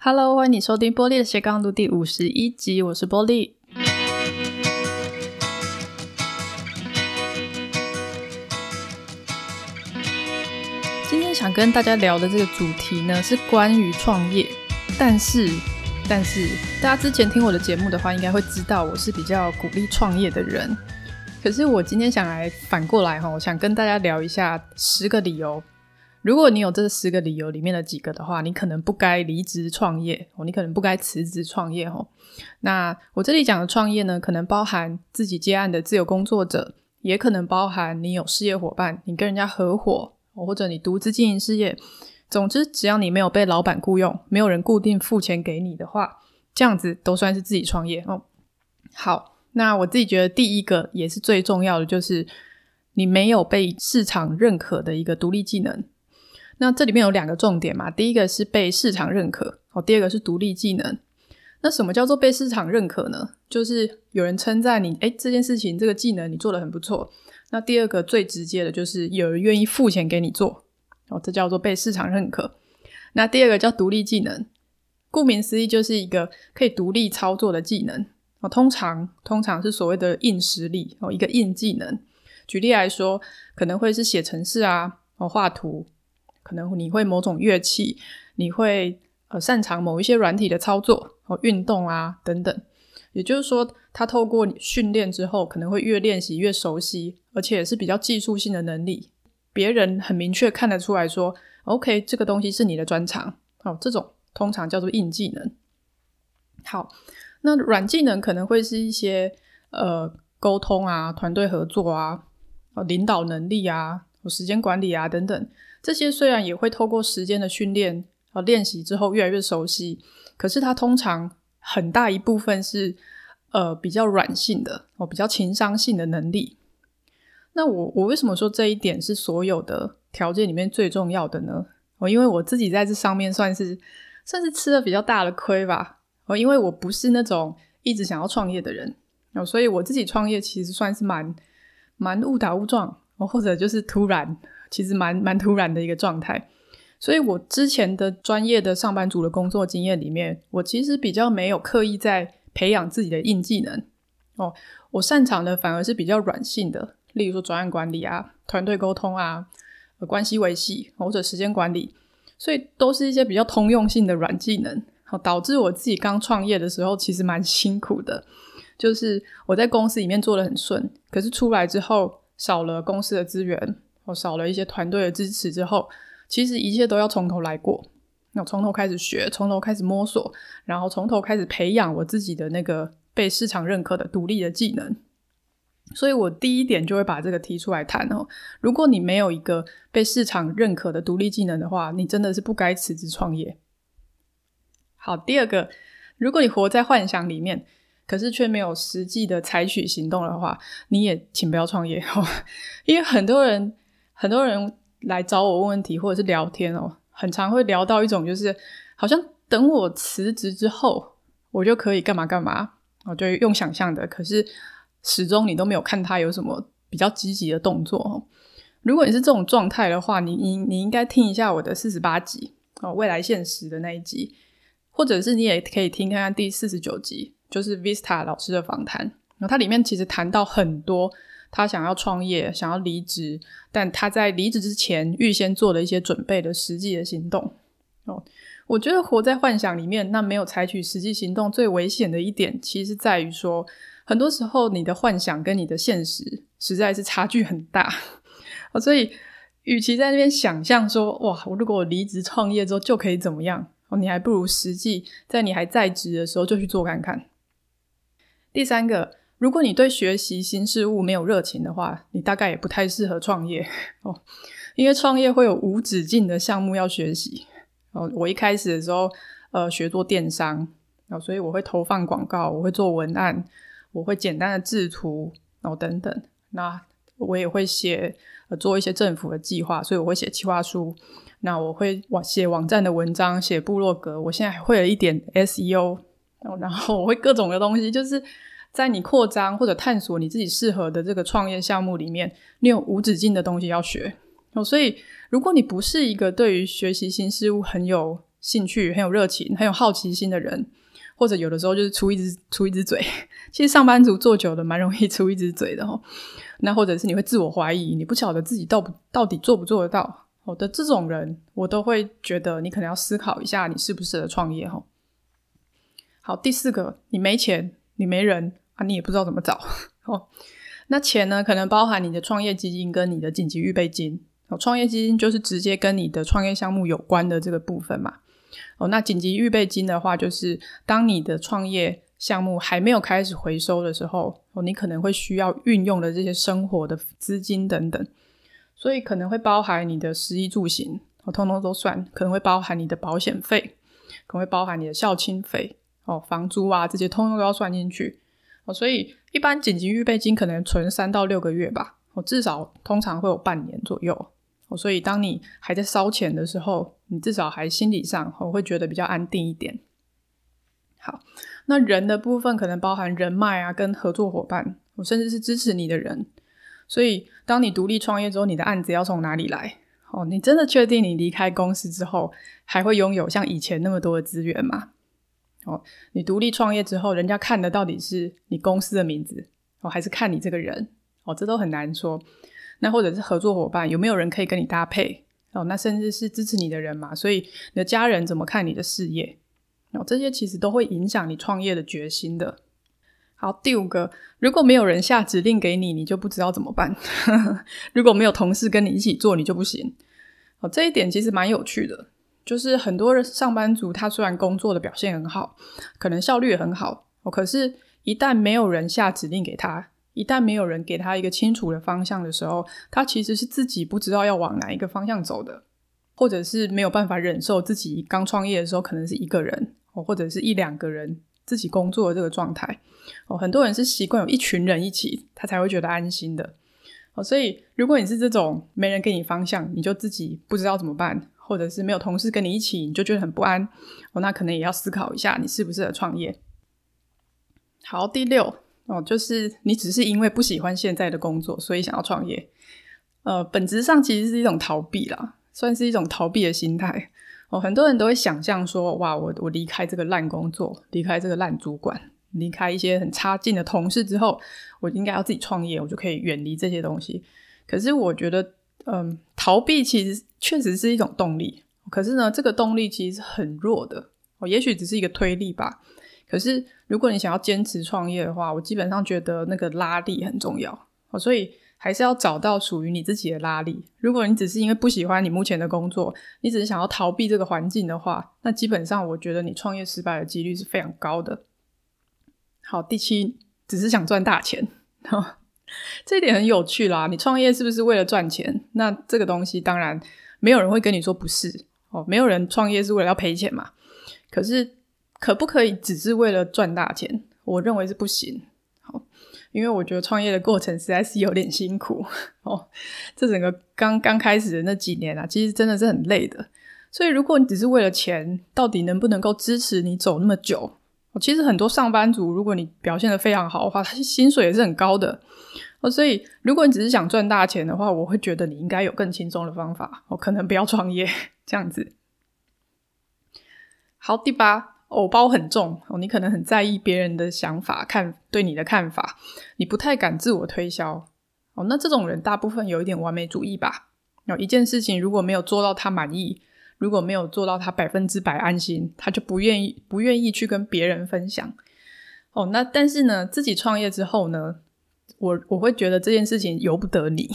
Hello，欢迎你收听波莉的斜杠录第五十一集，我是波莉。今天想跟大家聊的这个主题呢，是关于创业。但是，但是大家之前听我的节目的话，应该会知道我是比较鼓励创业的人。可是我今天想来反过来哈，我想跟大家聊一下十个理由。如果你有这十个理由里面的几个的话，你可能不该离职创业哦，你可能不该辞职创业哦。那我这里讲的创业呢，可能包含自己接案的自由工作者，也可能包含你有事业伙伴，你跟人家合伙，或者你独自经营事业。总之，只要你没有被老板雇佣，没有人固定付钱给你的话，这样子都算是自己创业哦。好，那我自己觉得第一个也是最重要的，就是你没有被市场认可的一个独立技能。那这里面有两个重点嘛，第一个是被市场认可，哦，第二个是独立技能。那什么叫做被市场认可呢？就是有人称赞你，诶，这件事情这个技能你做的很不错。那第二个最直接的就是有人愿意付钱给你做，哦，这叫做被市场认可。那第二个叫独立技能，顾名思义就是一个可以独立操作的技能，哦，通常通常是所谓的硬实力，哦，一个硬技能。举例来说，可能会是写程式啊，哦，画图。可能你会某种乐器，你会呃擅长某一些软体的操作和运动啊等等。也就是说，他透过训练之后，可能会越练习越熟悉，而且是比较技术性的能力。别人很明确看得出来说，OK，这个东西是你的专长。好，这种通常叫做硬技能。好，那软技能可能会是一些呃沟通啊、团队合作啊、领导能力啊、时间管理啊等等。这些虽然也会透过时间的训练和练习之后越来越熟悉，可是它通常很大一部分是呃比较软性的哦，比较情商性的能力。那我我为什么说这一点是所有的条件里面最重要的呢？哦，因为我自己在这上面算是算是吃了比较大的亏吧。哦，因为我不是那种一直想要创业的人哦，所以我自己创业其实算是蛮蛮误打误撞，或者就是突然。其实蛮蛮突然的一个状态，所以我之前的专业的上班族的工作经验里面，我其实比较没有刻意在培养自己的硬技能哦。我擅长的反而是比较软性的，例如说专案管理啊、团队沟通啊、关系维系或者时间管理，所以都是一些比较通用性的软技能。好，导致我自己刚创业的时候其实蛮 辛苦的，就是我在公司里面做得很顺，可是出来之后少了公司的资源。我少了一些团队的支持之后，其实一切都要从头来过。那从头开始学，从头开始摸索，然后从头开始培养我自己的那个被市场认可的独立的技能。所以我第一点就会把这个提出来谈哦。如果你没有一个被市场认可的独立技能的话，你真的是不该辞职创业。好，第二个，如果你活在幻想里面。可是却没有实际的采取行动的话，你也请不要创业哦，因为很多人。很多人来找我问问题，或者是聊天哦，很常会聊到一种，就是好像等我辞职之后，我就可以干嘛干嘛，我就用想象的，可是始终你都没有看他有什么比较积极的动作哦。如果你是这种状态的话，你你你应该听一下我的四十八集哦，未来现实的那一集，或者是你也可以听看看第四十九集，就是 Vista 老师的访谈，然后它里面其实谈到很多。他想要创业，想要离职，但他在离职之前预先做了一些准备的实际的行动。哦，我觉得活在幻想里面，那没有采取实际行动，最危险的一点，其实在于说，很多时候你的幻想跟你的现实实在是差距很大。哦，所以，与其在那边想象说，哇，我如果我离职创业之后就可以怎么样，哦，你还不如实际在你还在职的时候就去做看看。第三个。如果你对学习新事物没有热情的话，你大概也不太适合创业 哦，因为创业会有无止境的项目要学习哦。我一开始的时候，呃，学做电商，哦，所以我会投放广告，我会做文案，我会简单的制图，哦，等等。那我也会写，做一些政府的计划，所以我会写企划书。那我会网写网站的文章，写部落格。我现在还会有一点 SEO，然后我会各种的东西，就是。在你扩张或者探索你自己适合的这个创业项目里面，你有无止境的东西要学哦。所以，如果你不是一个对于学习新事物很有兴趣、很有热情、很有好奇心的人，或者有的时候就是出一只出一只嘴。其实上班族做久了蛮容易出一只嘴的哦。那或者是你会自我怀疑，你不晓得自己到不到底做不做得到。好的这种人，我都会觉得你可能要思考一下，你适不适合创业哈。好，第四个，你没钱，你没人啊，你也不知道怎么找哦。那钱呢，可能包含你的创业基金跟你的紧急预备金。哦，创业基金就是直接跟你的创业项目有关的这个部分嘛。哦，那紧急预备金的话，就是当你的创业项目还没有开始回收的时候，哦，你可能会需要运用的这些生活的资金等等。所以可能会包含你的食衣住行，哦，通通都算。可能会包含你的保险费，可能会包含你的孝亲费，哦，房租啊这些通通都要算进去。哦，所以一般紧急预备金可能存三到六个月吧，哦，至少通常会有半年左右。哦，所以当你还在烧钱的时候，你至少还心理上我会觉得比较安定一点。好，那人的部分可能包含人脉啊，跟合作伙伴，我甚至是支持你的人。所以，当你独立创业之后，你的案子要从哪里来？哦，你真的确定你离开公司之后，还会拥有像以前那么多的资源吗？哦，你独立创业之后，人家看的到底是你公司的名字，哦，还是看你这个人？哦，这都很难说。那或者是合作伙伴，有没有人可以跟你搭配？哦，那甚至是支持你的人嘛？所以，你的家人怎么看你的事业？哦，这些其实都会影响你创业的决心的。好，第五个，如果没有人下指令给你，你就不知道怎么办。如果没有同事跟你一起做，你就不行。哦，这一点其实蛮有趣的，就是很多人上班族他虽然工作的表现很好，可能效率也很好，哦，可是，一旦没有人下指令给他，一旦没有人给他一个清楚的方向的时候，他其实是自己不知道要往哪一个方向走的，或者是没有办法忍受自己刚创业的时候可能是一个人，哦，或者是一两个人。自己工作的这个状态哦，很多人是习惯有一群人一起，他才会觉得安心的所以，如果你是这种没人给你方向，你就自己不知道怎么办，或者是没有同事跟你一起，你就觉得很不安哦，那可能也要思考一下，你适不适合创业。好，第六哦，就是你只是因为不喜欢现在的工作，所以想要创业。呃，本质上其实是一种逃避啦，算是一种逃避的心态。哦，很多人都会想象说，哇，我我离开这个烂工作，离开这个烂主管，离开一些很差劲的同事之后，我应该要自己创业，我就可以远离这些东西。可是我觉得，嗯，逃避其实确实是一种动力，可是呢，这个动力其实是很弱的。哦，也许只是一个推力吧。可是如果你想要坚持创业的话，我基本上觉得那个拉力很重要。哦，所以。还是要找到属于你自己的拉力。如果你只是因为不喜欢你目前的工作，你只是想要逃避这个环境的话，那基本上我觉得你创业失败的几率是非常高的。好，第七，只是想赚大钱，这一点很有趣啦。你创业是不是为了赚钱？那这个东西当然没有人会跟你说不是哦，没有人创业是为了要赔钱嘛。可是可不可以只是为了赚大钱？我认为是不行。好因为我觉得创业的过程实在是有点辛苦哦，这整个刚刚开始的那几年啊，其实真的是很累的。所以如果你只是为了钱，到底能不能够支持你走那么久？其实很多上班族，如果你表现得非常好的话，他薪水也是很高的哦。所以如果你只是想赚大钱的话，我会觉得你应该有更轻松的方法，我可能不要创业这样子。好，第八。偶包很重哦，你可能很在意别人的想法，看对你的看法，你不太敢自我推销哦。那这种人大部分有一点完美主义吧？有一件事情如果没有做到他满意，如果没有做到他百分之百安心，他就不愿意不愿意去跟别人分享哦。那但是呢，自己创业之后呢，我我会觉得这件事情由不得你。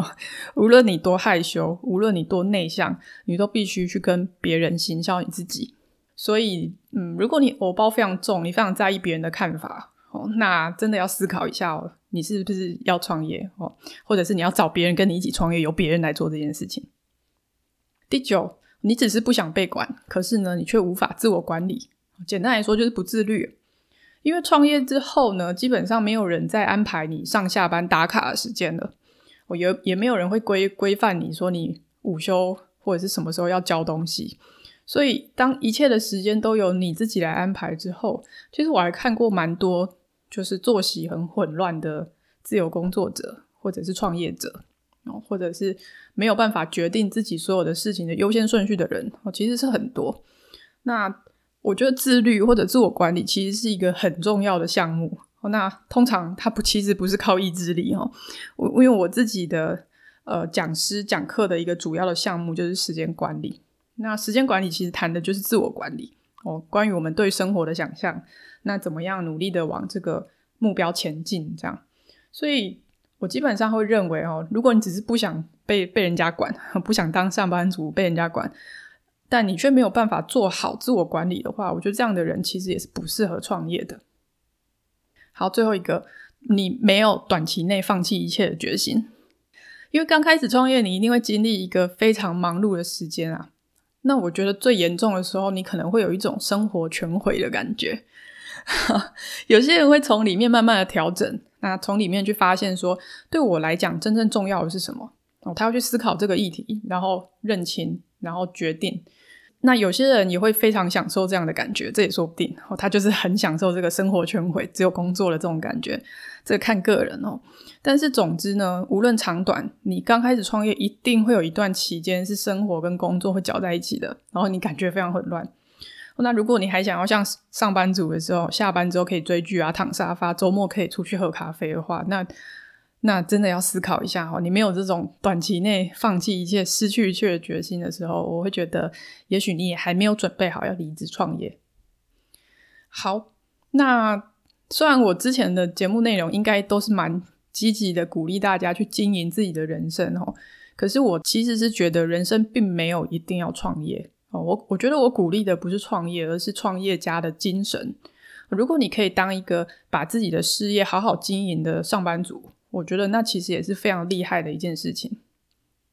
无论你多害羞，无论你多内向，你都必须去跟别人行销你自己。所以，嗯，如果你偶包非常重，你非常在意别人的看法，哦，那真的要思考一下哦，你是不是要创业哦，或者是你要找别人跟你一起创业，由别人来做这件事情。第九，你只是不想被管，可是呢，你却无法自我管理。简单来说，就是不自律。因为创业之后呢，基本上没有人再安排你上下班打卡的时间了，我也也没有人会规规范你说你午休或者是什么时候要交东西。所以，当一切的时间都由你自己来安排之后，其实我还看过蛮多，就是作息很混乱的自由工作者，或者是创业者，哦，或者是没有办法决定自己所有的事情的优先顺序的人，哦，其实是很多。那我觉得自律或者自我管理其实是一个很重要的项目。那通常它不其实不是靠意志力哦。我因为我自己的呃讲师讲课的一个主要的项目就是时间管理。那时间管理其实谈的就是自我管理哦，关于我们对生活的想象，那怎么样努力的往这个目标前进这样。所以我基本上会认为哦，如果你只是不想被被人家管，不想当上班族被人家管，但你却没有办法做好自我管理的话，我觉得这样的人其实也是不适合创业的。好，最后一个，你没有短期内放弃一切的决心，因为刚开始创业，你一定会经历一个非常忙碌的时间啊。那我觉得最严重的时候，你可能会有一种生活全毁的感觉。有些人会从里面慢慢的调整，那从里面去发现说，对我来讲，真正重要的是什么？哦，他要去思考这个议题，然后认清，然后决定。那有些人也会非常享受这样的感觉，这也说不定哦。他就是很享受这个生活全毁，只有工作的这种感觉，这看个人哦。但是总之呢，无论长短，你刚开始创业一定会有一段期间是生活跟工作会搅在一起的，然后你感觉非常混乱。那如果你还想要像上班族的时候，下班之后可以追剧啊、躺沙发，周末可以出去喝咖啡的话，那。那真的要思考一下哦，你没有这种短期内放弃一切、失去一切的决心的时候，我会觉得，也许你也还没有准备好要离职创业。好，那虽然我之前的节目内容应该都是蛮积极的，鼓励大家去经营自己的人生哦，可是我其实是觉得人生并没有一定要创业哦。我我觉得我鼓励的不是创业，而是创业家的精神。如果你可以当一个把自己的事业好好经营的上班族。我觉得那其实也是非常厉害的一件事情。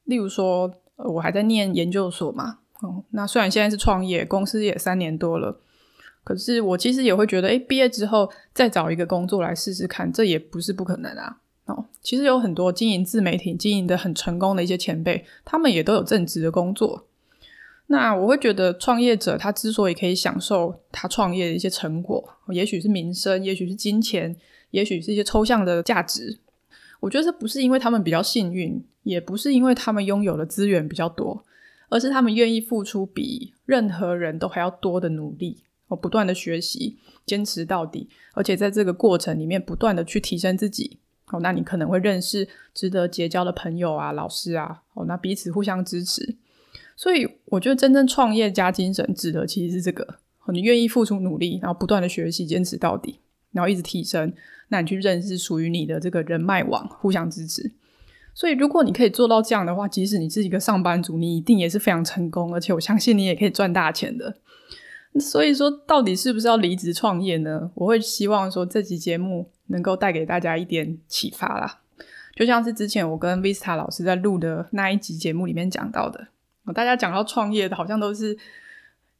例如说，我还在念研究所嘛，哦，那虽然现在是创业，公司也三年多了，可是我其实也会觉得，诶，毕业之后再找一个工作来试试看，这也不是不可能啊。哦，其实有很多经营自媒体、经营得很成功的一些前辈，他们也都有正职的工作。那我会觉得，创业者他之所以可以享受他创业的一些成果，也许是名声，也许是金钱，也许是一些抽象的价值。我觉得这不是因为他们比较幸运，也不是因为他们拥有的资源比较多，而是他们愿意付出比任何人都还要多的努力，哦，不断的学习，坚持到底，而且在这个过程里面不断的去提升自己。哦，那你可能会认识值得结交的朋友啊、老师啊，哦，那彼此互相支持。所以我觉得真正创业家精神指的其实是这个，你愿意付出努力，然后不断的学习，坚持到底。然后一直提升，那你去认识属于你的这个人脉网，互相支持。所以，如果你可以做到这样的话，即使你是一个上班族，你一定也是非常成功，而且我相信你也可以赚大钱的。所以说，到底是不是要离职创业呢？我会希望说，这集节目能够带给大家一点启发啦。就像是之前我跟 Vista 老师在录的那一集节目里面讲到的，大家讲到创业的，好像都是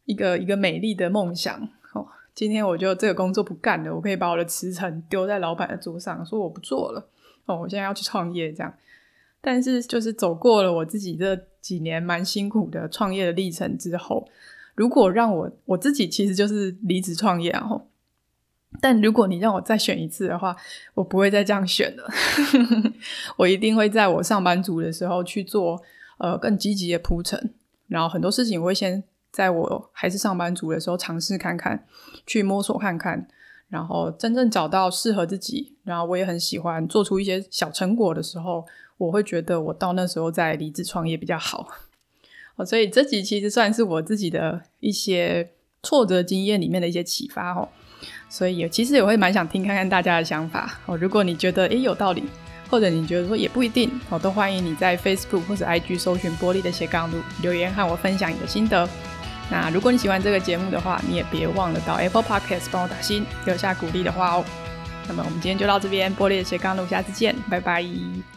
一个一个美丽的梦想哦。今天我就这个工作不干了，我可以把我的辞呈丢在老板的桌上，说我不做了。哦，我现在要去创业这样。但是就是走过了我自己这几年蛮辛苦的创业的历程之后，如果让我我自己其实就是离职创业，然后，但如果你让我再选一次的话，我不会再这样选了。我一定会在我上班族的时候去做呃更积极的铺陈，然后很多事情我会先。在我还是上班族的时候，尝试看看，去摸索看看，然后真正找到适合自己，然后我也很喜欢做出一些小成果的时候，我会觉得我到那时候再离职创业比较好。哦，所以这集其实算是我自己的一些挫折经验里面的一些启发哦。所以也其实也会蛮想听看看大家的想法哦。如果你觉得诶有道理，或者你觉得说也不一定，我都欢迎你在 Facebook 或者 IG 搜寻玻璃的斜杠路留言和我分享你的心得。那如果你喜欢这个节目的话，你也别忘了到 Apple Podcast 帮我打星，留下鼓励的话哦。那么我们今天就到这边，玻璃的斜杠路，下次见，拜拜。